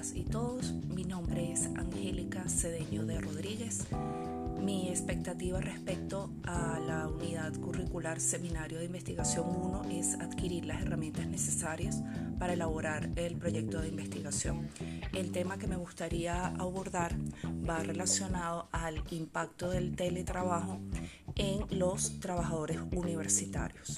todas y todos. Mi nombre es Angélica Cedeño de Rodríguez. Mi expectativa respecto a la unidad curricular Seminario de Investigación 1 es adquirir las herramientas necesarias para elaborar el proyecto de investigación. El tema que me gustaría abordar va relacionado al impacto del teletrabajo en los trabajadores universitarios.